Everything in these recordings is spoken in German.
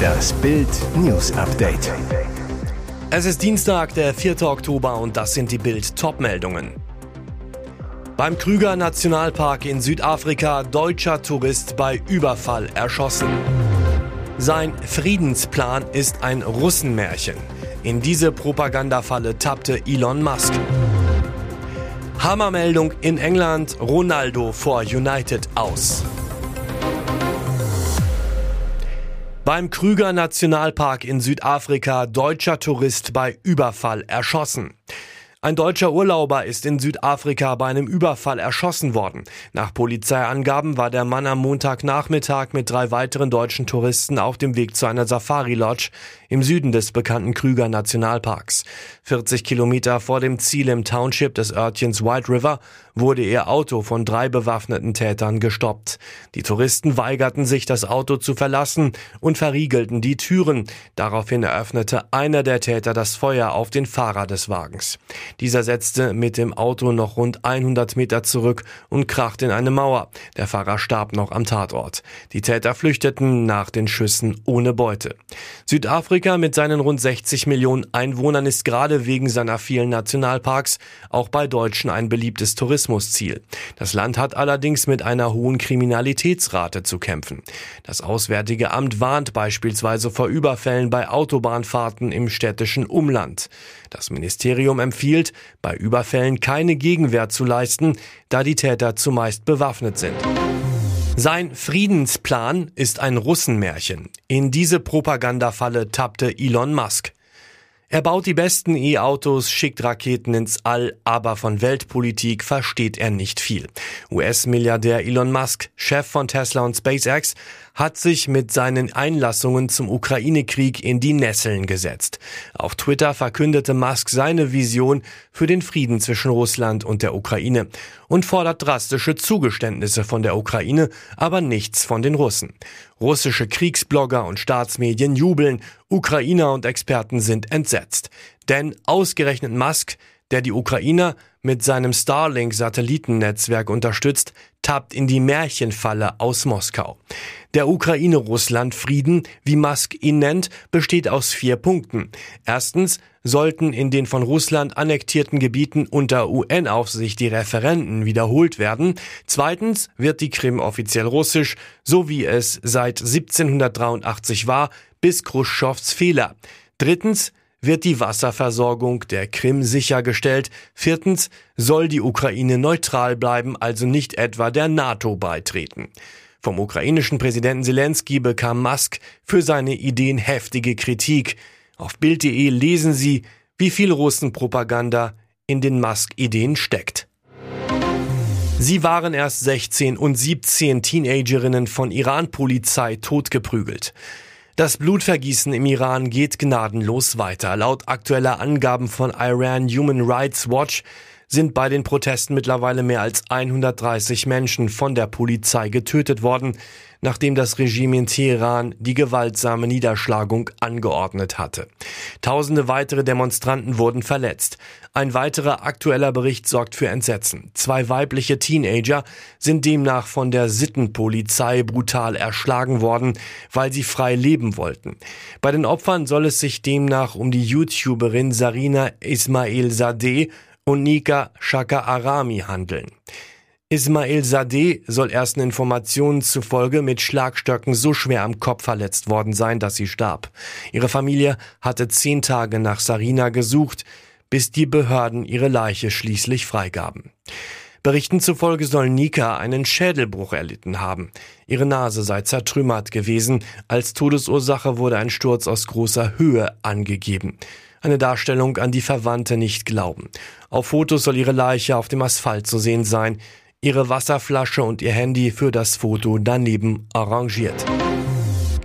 Das Bild News Update. Es ist Dienstag, der 4. Oktober und das sind die Bild Topmeldungen. Beim Krüger Nationalpark in Südafrika deutscher Tourist bei Überfall erschossen. Sein Friedensplan ist ein Russenmärchen. In diese Propagandafalle tappte Elon Musk. Hammermeldung in England, Ronaldo vor United aus. Beim Krüger Nationalpark in Südafrika deutscher Tourist bei Überfall erschossen. Ein deutscher Urlauber ist in Südafrika bei einem Überfall erschossen worden. Nach Polizeiangaben war der Mann am Montagnachmittag mit drei weiteren deutschen Touristen auf dem Weg zu einer Safari-Lodge im Süden des bekannten Krüger Nationalparks. 40 Kilometer vor dem Ziel im Township des Örtchens White River wurde ihr Auto von drei bewaffneten Tätern gestoppt. Die Touristen weigerten sich, das Auto zu verlassen und verriegelten die Türen. Daraufhin eröffnete einer der Täter das Feuer auf den Fahrer des Wagens. Dieser setzte mit dem Auto noch rund 100 Meter zurück und krachte in eine Mauer. Der Fahrer starb noch am Tatort. Die Täter flüchteten nach den Schüssen ohne Beute. Südafrika mit seinen rund 60 Millionen Einwohnern ist gerade wegen seiner vielen Nationalparks auch bei Deutschen ein beliebtes Tourismusziel. Das Land hat allerdings mit einer hohen Kriminalitätsrate zu kämpfen. Das Auswärtige Amt warnt beispielsweise vor Überfällen bei Autobahnfahrten im städtischen Umland. Das Ministerium empfiehlt, bei Überfällen keine Gegenwehr zu leisten, da die Täter zumeist bewaffnet sind. Sein Friedensplan ist ein Russenmärchen. In diese Propagandafalle tappte Elon Musk. Er baut die besten E-Autos, schickt Raketen ins All, aber von Weltpolitik versteht er nicht viel. US-Milliardär Elon Musk, Chef von Tesla und SpaceX, hat sich mit seinen Einlassungen zum Ukraine-Krieg in die Nesseln gesetzt. Auf Twitter verkündete Musk seine Vision für den Frieden zwischen Russland und der Ukraine und fordert drastische Zugeständnisse von der Ukraine, aber nichts von den Russen. Russische Kriegsblogger und Staatsmedien jubeln, Ukrainer und Experten sind entsetzt. Denn ausgerechnet Musk, der die Ukrainer mit seinem Starlink-Satellitennetzwerk unterstützt, tappt in die Märchenfalle aus Moskau. Der Ukraine-Russland-Frieden, wie Musk ihn nennt, besteht aus vier Punkten. Erstens sollten in den von Russland annektierten Gebieten unter UN-Aufsicht die Referenden wiederholt werden. Zweitens wird die Krim offiziell russisch, so wie es seit 1783 war, bis Khrushchevs Fehler. Drittens wird die Wasserversorgung der Krim sichergestellt. Viertens soll die Ukraine neutral bleiben, also nicht etwa der NATO beitreten. Vom ukrainischen Präsidenten Zelensky bekam Musk für seine Ideen heftige Kritik. Auf Bild.de lesen Sie, wie viel Russenpropaganda in den Musk-Ideen steckt. Sie waren erst 16 und 17 Teenagerinnen von Iran-Polizei totgeprügelt. Das Blutvergießen im Iran geht gnadenlos weiter. Laut aktueller Angaben von Iran Human Rights Watch sind bei den Protesten mittlerweile mehr als 130 Menschen von der Polizei getötet worden, nachdem das Regime in Teheran die gewaltsame Niederschlagung angeordnet hatte. Tausende weitere Demonstranten wurden verletzt. Ein weiterer aktueller Bericht sorgt für Entsetzen. Zwei weibliche Teenager sind demnach von der Sittenpolizei brutal erschlagen worden, weil sie frei leben wollten. Bei den Opfern soll es sich demnach um die YouTuberin Sarina Ismail Sadeh und Nika Shaka Arami handeln. Ismail Sadeh soll ersten Informationen zufolge mit Schlagstöcken so schwer am Kopf verletzt worden sein, dass sie starb. Ihre Familie hatte zehn Tage nach Sarina gesucht, bis die Behörden ihre Leiche schließlich freigaben. Berichten zufolge soll Nika einen Schädelbruch erlitten haben. Ihre Nase sei zertrümmert gewesen. Als Todesursache wurde ein Sturz aus großer Höhe angegeben eine Darstellung, an die Verwandte nicht glauben. Auf Fotos soll ihre Leiche auf dem Asphalt zu sehen sein, ihre Wasserflasche und ihr Handy für das Foto daneben arrangiert.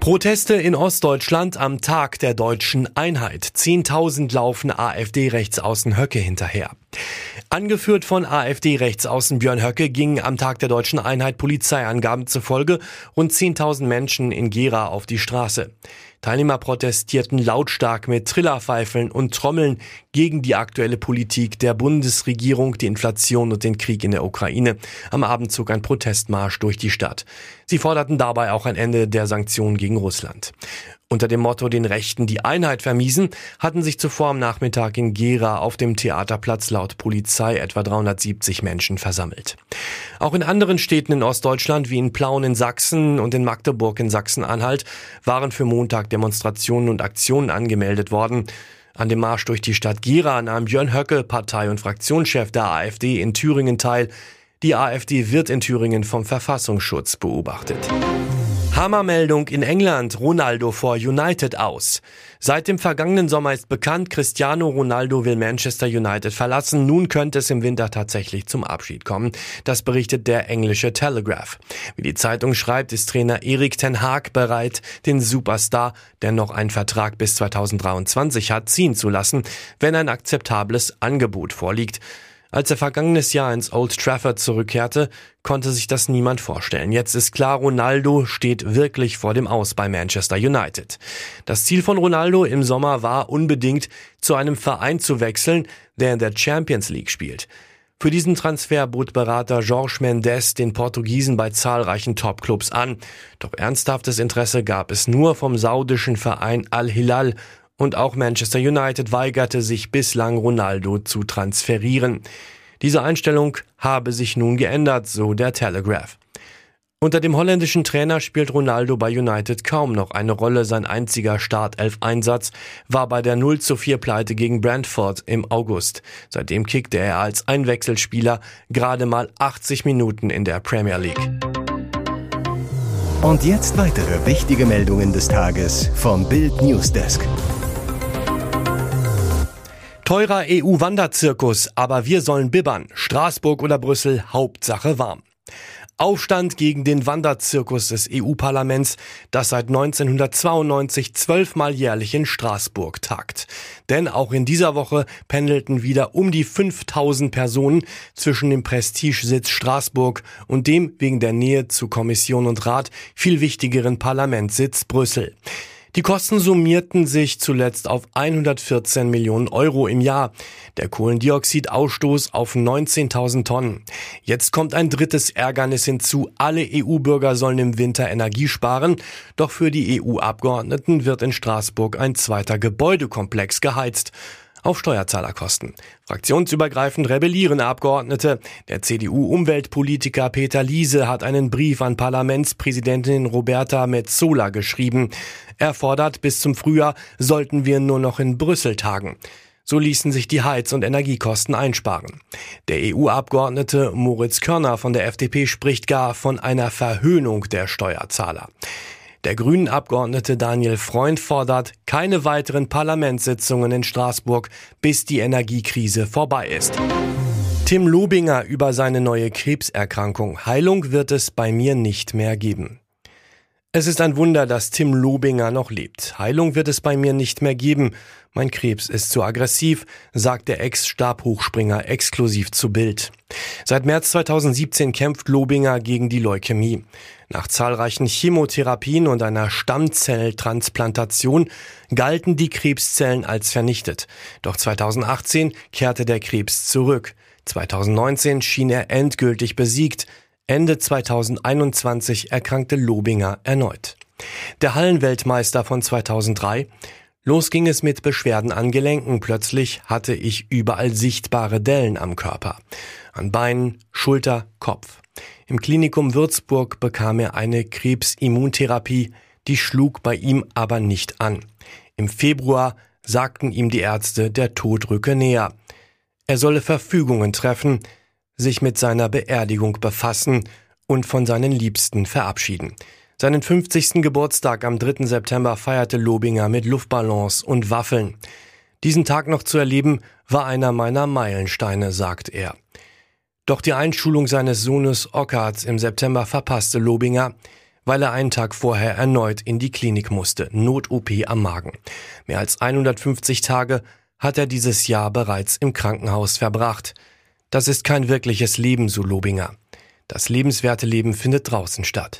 Proteste in Ostdeutschland am Tag der deutschen Einheit. Zehntausend laufen AfD-Rechtsaußen Höcke hinterher. Angeführt von AfD-Rechtsaußen Björn Höcke gingen am Tag der deutschen Einheit Polizeiangaben zufolge rund 10.000 Menschen in Gera auf die Straße. Teilnehmer protestierten lautstark mit Trillerpfeifeln und Trommeln gegen die aktuelle Politik der Bundesregierung, die Inflation und den Krieg in der Ukraine. Am Abend zog ein Protestmarsch durch die Stadt. Sie forderten dabei auch ein Ende der Sanktionen gegen Russland. Unter dem Motto den Rechten die Einheit vermiesen, hatten sich zuvor am Nachmittag in Gera auf dem Theaterplatz laut Polizei etwa 370 Menschen versammelt. Auch in anderen Städten in Ostdeutschland wie in Plauen in Sachsen und in Magdeburg in Sachsen-Anhalt waren für Montag Demonstrationen und Aktionen angemeldet worden. An dem Marsch durch die Stadt Gera nahm Björn Höcke, Partei- und Fraktionschef der AfD in Thüringen teil. Die AfD wird in Thüringen vom Verfassungsschutz beobachtet. Hammermeldung in England, Ronaldo vor United aus. Seit dem vergangenen Sommer ist bekannt, Cristiano Ronaldo will Manchester United verlassen. Nun könnte es im Winter tatsächlich zum Abschied kommen. Das berichtet der englische Telegraph. Wie die Zeitung schreibt, ist Trainer Erik Ten Haag bereit, den Superstar, der noch einen Vertrag bis 2023 hat, ziehen zu lassen, wenn ein akzeptables Angebot vorliegt. Als er vergangenes Jahr ins Old Trafford zurückkehrte, konnte sich das niemand vorstellen. Jetzt ist klar, Ronaldo steht wirklich vor dem Aus bei Manchester United. Das Ziel von Ronaldo im Sommer war unbedingt, zu einem Verein zu wechseln, der in der Champions League spielt. Für diesen Transfer bot Berater Jorge Mendes den Portugiesen bei zahlreichen Topclubs an. Doch ernsthaftes Interesse gab es nur vom saudischen Verein Al-Hilal und auch Manchester United weigerte sich bislang Ronaldo zu transferieren. Diese Einstellung habe sich nun geändert, so der Telegraph. Unter dem holländischen Trainer spielt Ronaldo bei United kaum noch eine Rolle. Sein einziger Startelf-Einsatz war bei der 0 zu 4 Pleite gegen Brentford im August. Seitdem kickte er als Einwechselspieler gerade mal 80 Minuten in der Premier League. Und jetzt weitere wichtige Meldungen des Tages vom Bild Newsdesk. Teurer EU-Wanderzirkus, aber wir sollen bibbern. Straßburg oder Brüssel, Hauptsache warm. Aufstand gegen den Wanderzirkus des EU-Parlaments, das seit 1992 zwölfmal jährlich in Straßburg tagt. Denn auch in dieser Woche pendelten wieder um die 5000 Personen zwischen dem Prestigesitz Straßburg und dem wegen der Nähe zu Kommission und Rat viel wichtigeren Parlamentssitz Brüssel. Die Kosten summierten sich zuletzt auf 114 Millionen Euro im Jahr. Der Kohlendioxidausstoß auf 19.000 Tonnen. Jetzt kommt ein drittes Ärgernis hinzu. Alle EU-Bürger sollen im Winter Energie sparen. Doch für die EU-Abgeordneten wird in Straßburg ein zweiter Gebäudekomplex geheizt auf Steuerzahlerkosten. Fraktionsübergreifend rebellieren Abgeordnete. Der CDU-Umweltpolitiker Peter Liese hat einen Brief an Parlamentspräsidentin Roberta Metzola geschrieben. Er fordert, bis zum Frühjahr sollten wir nur noch in Brüssel tagen. So ließen sich die Heiz- und Energiekosten einsparen. Der EU-Abgeordnete Moritz Körner von der FDP spricht gar von einer Verhöhnung der Steuerzahler. Der grünen Abgeordnete Daniel Freund fordert keine weiteren Parlamentssitzungen in Straßburg, bis die Energiekrise vorbei ist. Tim Lobinger über seine neue Krebserkrankung. Heilung wird es bei mir nicht mehr geben. Es ist ein Wunder, dass Tim Lobinger noch lebt. Heilung wird es bei mir nicht mehr geben. Mein Krebs ist zu aggressiv, sagt der Ex-Stabhochspringer exklusiv zu Bild. Seit März 2017 kämpft Lobinger gegen die Leukämie. Nach zahlreichen Chemotherapien und einer Stammzelltransplantation galten die Krebszellen als vernichtet. Doch 2018 kehrte der Krebs zurück. 2019 schien er endgültig besiegt. Ende 2021 erkrankte Lobinger erneut. Der Hallenweltmeister von 2003 Los ging es mit Beschwerden an Gelenken. Plötzlich hatte ich überall sichtbare Dellen am Körper. An Beinen, Schulter, Kopf. Im Klinikum Würzburg bekam er eine Krebsimmuntherapie, die schlug bei ihm aber nicht an. Im Februar sagten ihm die Ärzte, der Tod rücke näher. Er solle Verfügungen treffen, sich mit seiner Beerdigung befassen und von seinen Liebsten verabschieden. Seinen 50. Geburtstag am 3. September feierte Lobinger mit Luftballons und Waffeln. Diesen Tag noch zu erleben, war einer meiner Meilensteine, sagt er. Doch die Einschulung seines Sohnes Ockart im September verpasste Lobinger, weil er einen Tag vorher erneut in die Klinik musste, Not-OP am Magen. Mehr als 150 Tage hat er dieses Jahr bereits im Krankenhaus verbracht. Das ist kein wirkliches Leben, so Lobinger. Das lebenswerte Leben findet draußen statt.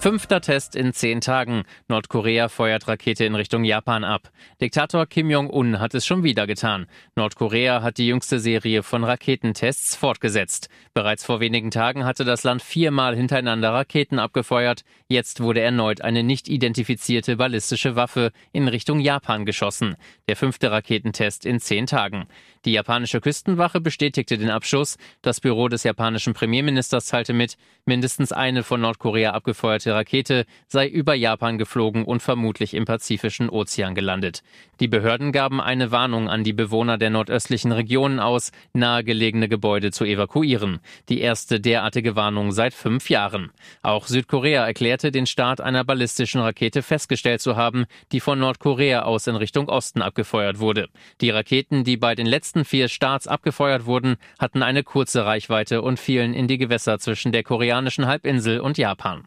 Fünfter Test in zehn Tagen. Nordkorea feuert Rakete in Richtung Japan ab. Diktator Kim Jong-un hat es schon wieder getan. Nordkorea hat die jüngste Serie von Raketentests fortgesetzt. Bereits vor wenigen Tagen hatte das Land viermal hintereinander Raketen abgefeuert. Jetzt wurde erneut eine nicht identifizierte ballistische Waffe in Richtung Japan geschossen. Der fünfte Raketentest in zehn Tagen. Die japanische Küstenwache bestätigte den Abschuss. Das Büro des japanischen Premierministers teilte mit, mindestens eine von Nordkorea abgefeuerte Rakete sei über Japan geflogen und vermutlich im Pazifischen Ozean gelandet. Die Behörden gaben eine Warnung an die Bewohner der nordöstlichen Regionen aus, nahegelegene Gebäude zu evakuieren. Die erste derartige Warnung seit fünf Jahren. Auch Südkorea erklärte, den Start einer ballistischen Rakete festgestellt zu haben, die von Nordkorea aus in Richtung Osten abgefeuert wurde. Die Raketen, die bei den letzten vier Starts abgefeuert wurden, hatten eine kurze Reichweite und fielen in die Gewässer zwischen der koreanischen Halbinsel und Japan.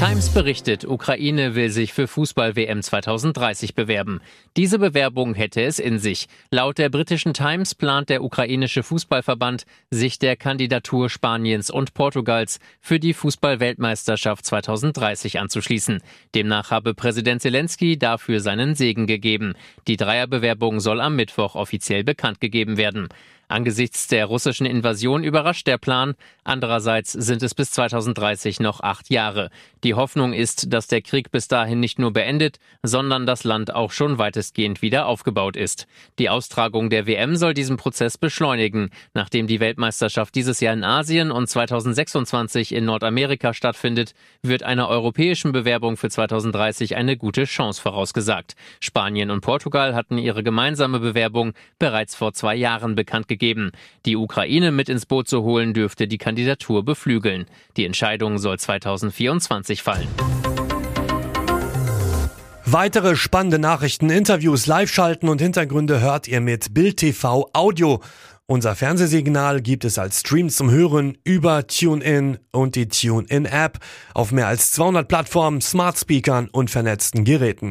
Times berichtet, Ukraine will sich für Fußball-WM 2030 bewerben. Diese Bewerbung hätte es in sich. Laut der britischen Times plant der ukrainische Fußballverband, sich der Kandidatur Spaniens und Portugals für die Fußball-Weltmeisterschaft 2030 anzuschließen. Demnach habe Präsident Zelensky dafür seinen Segen gegeben. Die Dreierbewerbung soll am Mittwoch offiziell bekannt gegeben werden. Angesichts der russischen Invasion überrascht der Plan. Andererseits sind es bis 2030 noch acht Jahre. Die Hoffnung ist, dass der Krieg bis dahin nicht nur beendet, sondern das Land auch schon weitestgehend wieder aufgebaut ist. Die Austragung der WM soll diesen Prozess beschleunigen. Nachdem die Weltmeisterschaft dieses Jahr in Asien und 2026 in Nordamerika stattfindet, wird einer europäischen Bewerbung für 2030 eine gute Chance vorausgesagt. Spanien und Portugal hatten ihre gemeinsame Bewerbung bereits vor zwei Jahren bekannt gegeben gegeben. Die Ukraine mit ins Boot zu holen, dürfte die Kandidatur beflügeln. Die Entscheidung soll 2024 fallen. Weitere spannende Nachrichten, Interviews, Live-Schalten und Hintergründe hört ihr mit Bild TV Audio. Unser Fernsehsignal gibt es als Stream zum Hören über TuneIn und die TuneIn-App auf mehr als 200 Plattformen, Smart Speakern und vernetzten Geräten.